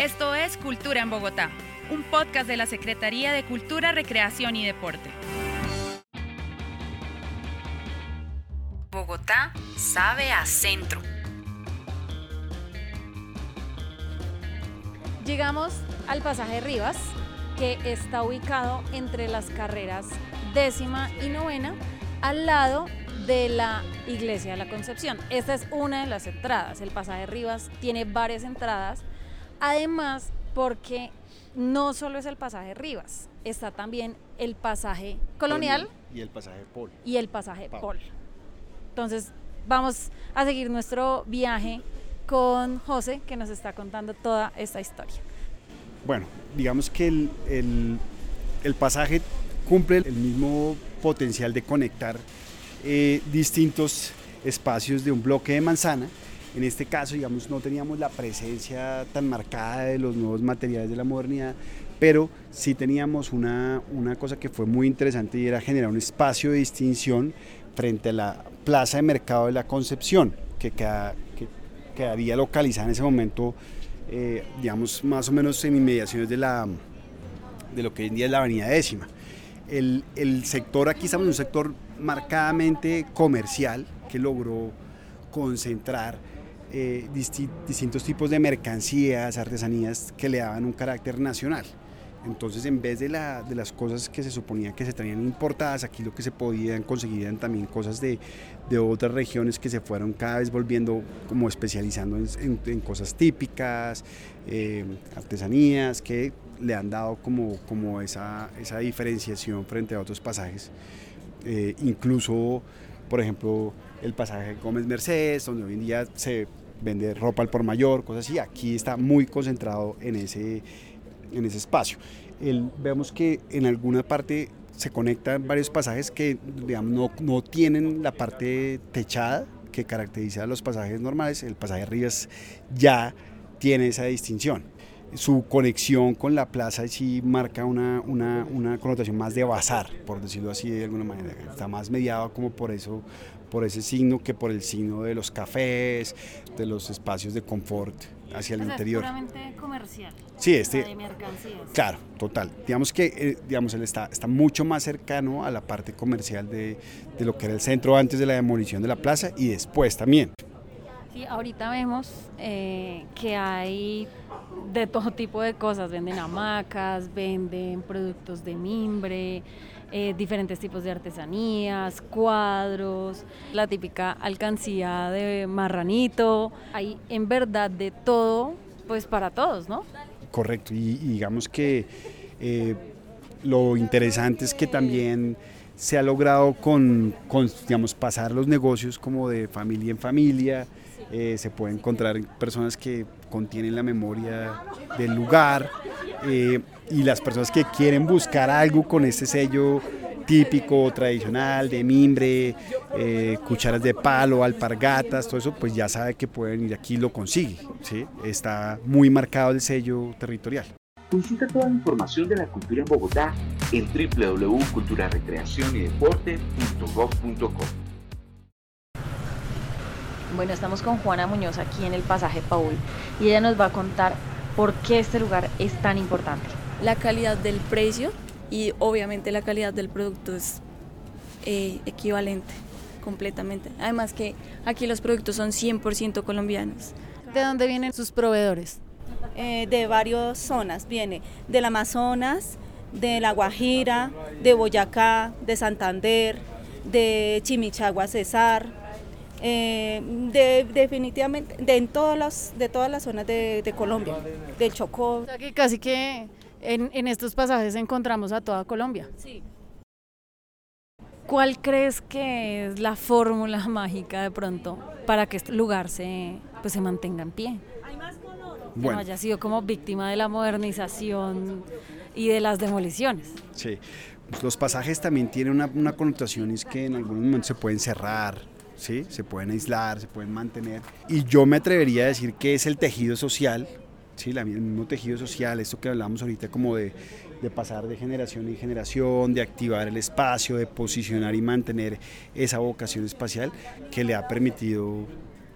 Esto es Cultura en Bogotá, un podcast de la Secretaría de Cultura, Recreación y Deporte. Bogotá sabe a centro. Llegamos al pasaje Rivas, que está ubicado entre las carreras décima y novena, al lado de la Iglesia de la Concepción. Esta es una de las entradas. El pasaje Rivas tiene varias entradas Además, porque no solo es el pasaje Rivas, está también el pasaje colonial. Y el pasaje Pol. Y el pasaje Pol. Entonces, vamos a seguir nuestro viaje con José, que nos está contando toda esta historia. Bueno, digamos que el, pasaje cumple el mismo potencial de conectar eh, distintos espacios de un bloque de manzana en este caso, digamos, no teníamos la presencia tan marcada de los nuevos materiales de la modernidad, pero sí teníamos una, una cosa que fue muy interesante y era generar un espacio de distinción frente a la plaza de mercado de la Concepción, que, queda, que quedaría localizada en ese momento, eh, digamos, más o menos en inmediaciones de, la, de lo que hoy en día es la avenida décima. El, el sector, aquí estamos en un sector marcadamente comercial que logró concentrar eh, distintos tipos de mercancías, artesanías que le daban un carácter nacional. Entonces, en vez de, la, de, las cosas que se suponía que se traían importadas, aquí lo que se podían conseguir eran también cosas de, de otras regiones que se fueron cada vez volviendo como especializando en, en, cosas típicas, eh, artesanías, que le han dado como, como esa, esa diferenciación frente a otros pasajes. Eh, incluso, por ejemplo, el pasaje Gómez Mercedes, donde hoy en día se vende ropa al por mayor, cosas así. Aquí está muy concentrado en ese, en ese espacio. El, vemos que en alguna parte se conectan varios pasajes que digamos, no, no tienen la parte techada que caracteriza a los pasajes normales. El pasaje Rivas ya tiene esa distinción. Su conexión con la plaza sí marca una, una, una connotación más de bazar, por decirlo así de alguna manera. Está más mediado como por eso, por ese signo que por el signo de los cafés, de los espacios de confort hacia el interior. Es puramente comercial. Sí, este. De mercancías. Claro, total. Digamos que eh, digamos, él está, está mucho más cercano a la parte comercial de, de, lo que era el centro antes de la demolición de la plaza y después también. Sí, ahorita vemos eh, que hay de todo tipo de cosas. Venden hamacas, venden productos de mimbre, eh, diferentes tipos de artesanías, cuadros, la típica alcancía de marranito. Hay en verdad de todo, pues para todos, ¿no? Correcto, y, digamos que eh, lo interesante es que también se ha logrado con, digamos, pasar los negocios como de familia en familia, eh, se puede encontrar personas que contienen la memoria del lugar eh, y las personas que quieren buscar algo con este sello típico, tradicional, de mimbre, eh, cucharas de palo, alpargatas, todo eso, pues ya sabe que pueden ir aquí y lo consigue. ¿sí? Está muy marcado el sello territorial. Consulta toda la información de la cultura en Bogotá en www.culturarecreacionydeporte.gov.co. Bueno, estamos con Juana Muñoz aquí en el pasaje Paul y ella nos va a contar por qué este lugar es tan importante. La calidad del precio y obviamente la calidad del producto es eh, equivalente completamente. Además que aquí los productos son 100% colombianos. ¿De dónde vienen sus proveedores? Eh, de varias zonas, viene del Amazonas, de La Guajira, de Boyacá, de Santander, de Chimichagua, Cesar, eh, de, definitivamente de, en todas las, de todas las zonas de, Colombia, del Chocó. que casi que en, en, estos pasajes encontramos a toda Colombia. Sí. ¿Cuál crees que es la fórmula mágica de pronto para que este lugar se, pues, se mantenga en pie? Bueno. no haya sido como víctima de la modernización y de las demoliciones. Sí, los pasajes también tienen una, una connotación, es que en algún momento se pueden cerrar, ¿sí? se pueden aislar, se pueden mantener. Y yo me atrevería a decir que es el tejido social, ¿sí? el mismo tejido social, esto que hablamos ahorita como de, pasar de generación en generación, de activar el espacio, de posicionar y mantener esa vocación espacial que le ha permitido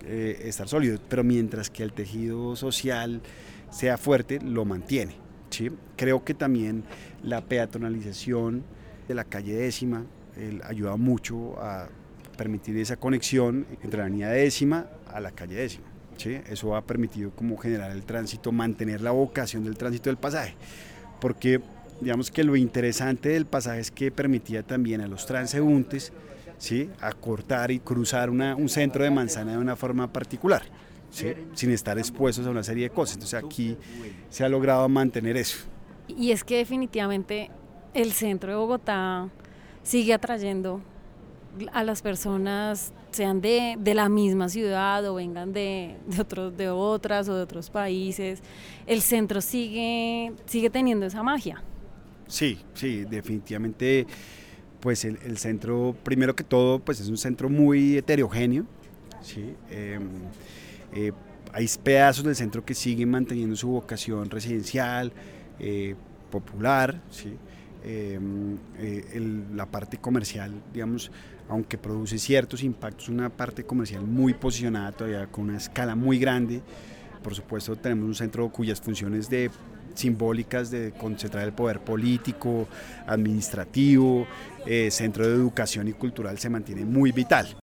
eh, estar sólido, pero mientras que el tejido social sea fuerte, lo mantiene. ¿sí? Creo que también la peatonalización de la calle décima ayuda mucho a permitir esa conexión entre la avenida décima a la calle décima. ¿sí? Eso ha permitido como generar el tránsito, mantener la vocación del tránsito del pasaje, porque digamos que lo interesante del pasaje es que permitía también a los transeúntes ¿sí? acortar y cruzar un centro de manzana de una forma particular. ¿sí? sin estar expuestos a una serie de cosas. Entonces aquí se ha logrado mantener eso. Y es que definitivamente el centro de Bogotá sigue atrayendo a las personas, sean de, la misma ciudad o vengan de, otros, de otras o de otros países, el centro sigue, sigue teniendo esa magia. Sí, sí, definitivamente, pues el, centro, primero que todo, pues es un centro muy heterogéneo, ¿sí? Em, eh, hay pedazos del centro que siguen manteniendo su vocación residencial, eh, popular, ¿sí? Em, eh, la parte comercial, digamos, aunque produce ciertos impactos, una parte comercial muy posicionada todavía con una escala muy grande. Por supuesto, tenemos un centro cuyas funciones de simbólicas de concentrar el poder político, administrativo, eh, centro de educación y cultural se mantiene muy vital.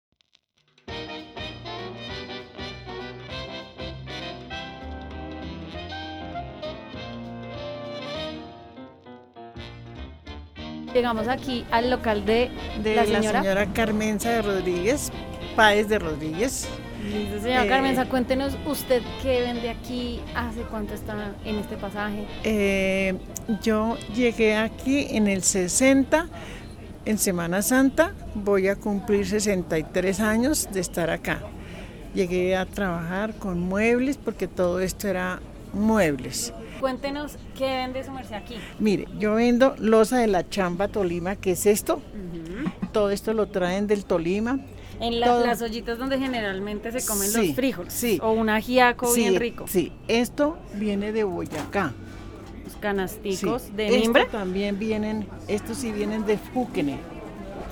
Llegamos aquí al local de, la, señora? Carmenza de Rodríguez, Páez de Rodríguez. Listo, señora eh, Carmenza, cuéntenos usted qué vende aquí, hace cuánto está en este pasaje. Eh, yo llegué aquí en el 60, en Semana Santa, voy a cumplir 63 años de estar acá. Llegué a trabajar con muebles porque todo esto era muebles. Cuéntenos qué vende su merced aquí. Mire, yo vendo losa de la chamba Tolima, que es esto. Todo esto lo traen del Tolima. En las ollitas donde generalmente se comen los frijoles. Sí. O un ajiaco bien rico. Sí, esto viene de Boyacá. Los canasticos de mimbre. también vienen, estos sí vienen de Fúquene,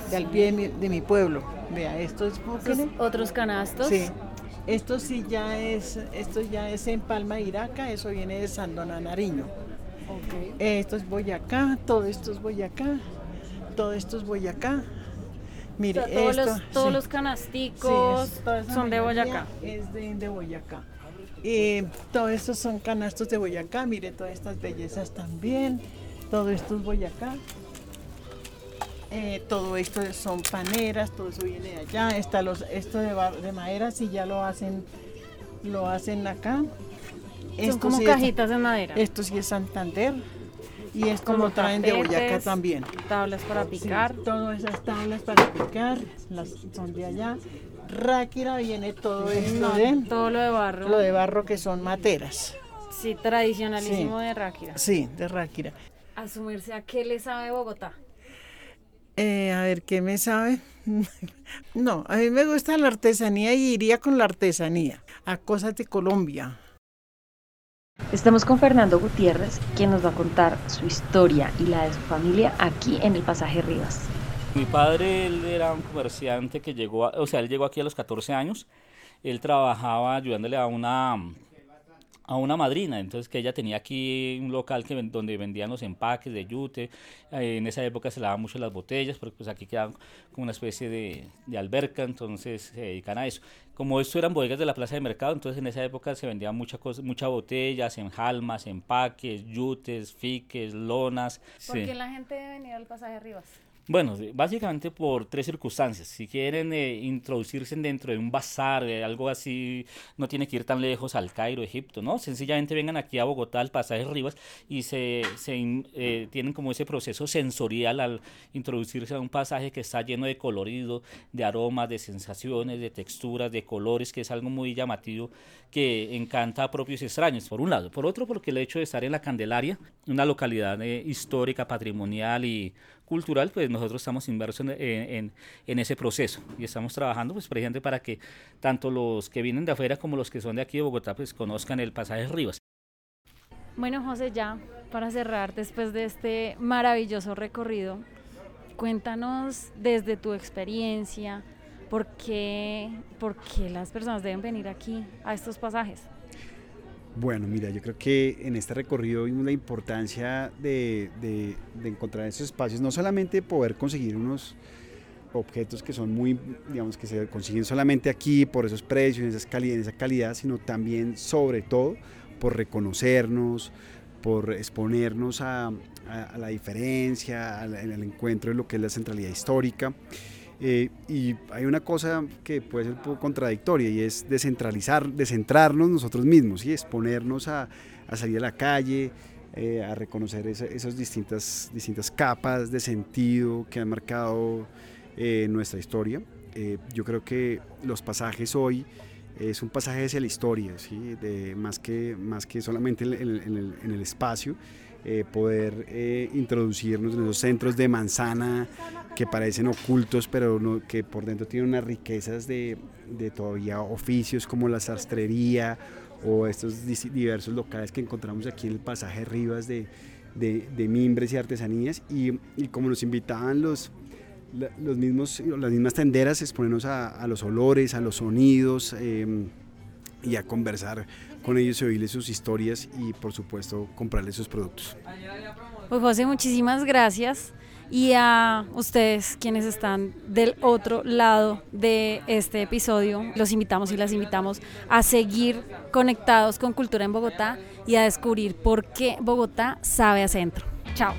de al pie de mi, pueblo. Vea, esto es Fúquene. Otros canastos. Sí. Esto sí ya es, esto ya es en Palma Iraca, eso viene de Sandona Nariño. Esto es Boyacá, todo esto es Boyacá, todo esto es Boyacá. Mire, todos, los, todos los canasticos son de Boyacá. Es de, Boyacá. Y todos estos son canastos de Boyacá, mire todas estas bellezas también, todo esto es Boyacá. Eh, todo esto son paneras, todo eso viene de allá. Está los, esto de, de madera, si ya lo hacen, lo hacen acá. Son como cajitas de madera. Esto sí es Santander. Y esto como lo traen de Boyacá también. Tablas para picar. todas esas tablas para picar las son de allá. Ráquira viene todo esto de, Todo lo de barro. Lo de barro que son materas. Sí, tradicionalísimo de Ráquira. Sí, de Ráquira. Asumirse a qué le sabe Bogotá. Eh, a ver, ¿qué me sabe? no, a mí me gusta la artesanía y iría con la artesanía a cosas de Colombia. Estamos con Fernando Gutiérrez, quien nos va a contar su historia y la de su familia aquí en el pasaje Rivas. Mi padre él era un comerciante que llegó, o sea, él llegó aquí a los 14 años. Él trabajaba ayudándole a una a una madrina, entonces que ella tenía aquí un local que, donde vendían los empaques de yute, eh, en esa época se lavaban mucho las botellas, porque pues aquí quedaban como una especie de, de, alberca, entonces se dedican a eso. Como esto eran bodegas de la plaza de mercado, entonces en esa época se vendían muchas cosas, muchas botellas, enjalmas, empaques, yutes, fiques, lonas. ¿Por qué la gente venir al pasaje Rivas? Bueno, básicamente por tres circunstancias. Si quieren eh, introducirse dentro de un bazar, de algo así, no tiene que ir tan lejos al Cairo, Egipto, ¿no? Sencillamente vengan aquí a Bogotá, al pasaje Rivas, y se, se eh, tienen como ese proceso sensorial al introducirse a un pasaje que está lleno de colorido, de aromas, de sensaciones, de texturas, de colores, que es algo muy llamativo que encanta a propios extraños, por un lado. Por otro, porque el hecho de estar en la Candelaria, una localidad eh, histórica, patrimonial y cultural, pues nosotros estamos inmersos en, ese proceso y estamos trabajando pues precisamente para que tanto los que vienen de afuera como los que son de aquí de Bogotá pues conozcan el pasaje Rivas. Bueno, José, ya para cerrar después de este maravilloso recorrido, cuéntanos desde tu experiencia, ¿Por qué, ¿Por qué las personas deben venir aquí a estos pasajes? Bueno, mira, yo creo que en este recorrido vimos la importancia de, encontrar esos espacios, no solamente poder conseguir unos objetos que son muy, digamos, que se consiguen solamente aquí por esos precios, esas en esa calidad, sino también, sobre todo, por reconocernos, por exponernos a, la diferencia, al, encuentro de lo que es la centralidad histórica. Eh, y hay una cosa que puede ser un poco contradictoria y es descentralizar, descentrarnos nosotros mismos y exponernos a, salir a la calle, eh, a reconocer esas distintas, distintas capas de sentido que han marcado eh, nuestra historia. yo creo que los pasajes hoy es un pasaje hacia la historia, ¿sí? de, más, que, más que solamente en, el, en el, espacio. Eh, poder eh, introducirnos en esos centros de manzana que parecen ocultos, pero que por dentro tienen unas riquezas de, todavía oficios como la sastrería o estos diversos locales que encontramos aquí en el pasaje Rivas de, de, de mimbres y artesanías. Y, como nos invitaban los, los mismos, las mismas tenderas, exponernos a, a los olores, a los sonidos em, y a conversar con ellos y oírles sus historias y por supuesto comprarles sus productos. Pues José, muchísimas gracias y a ustedes quienes están del otro lado de este episodio, los invitamos y las invitamos a seguir conectados con Cultura en Bogotá y a descubrir por qué Bogotá sabe a centro.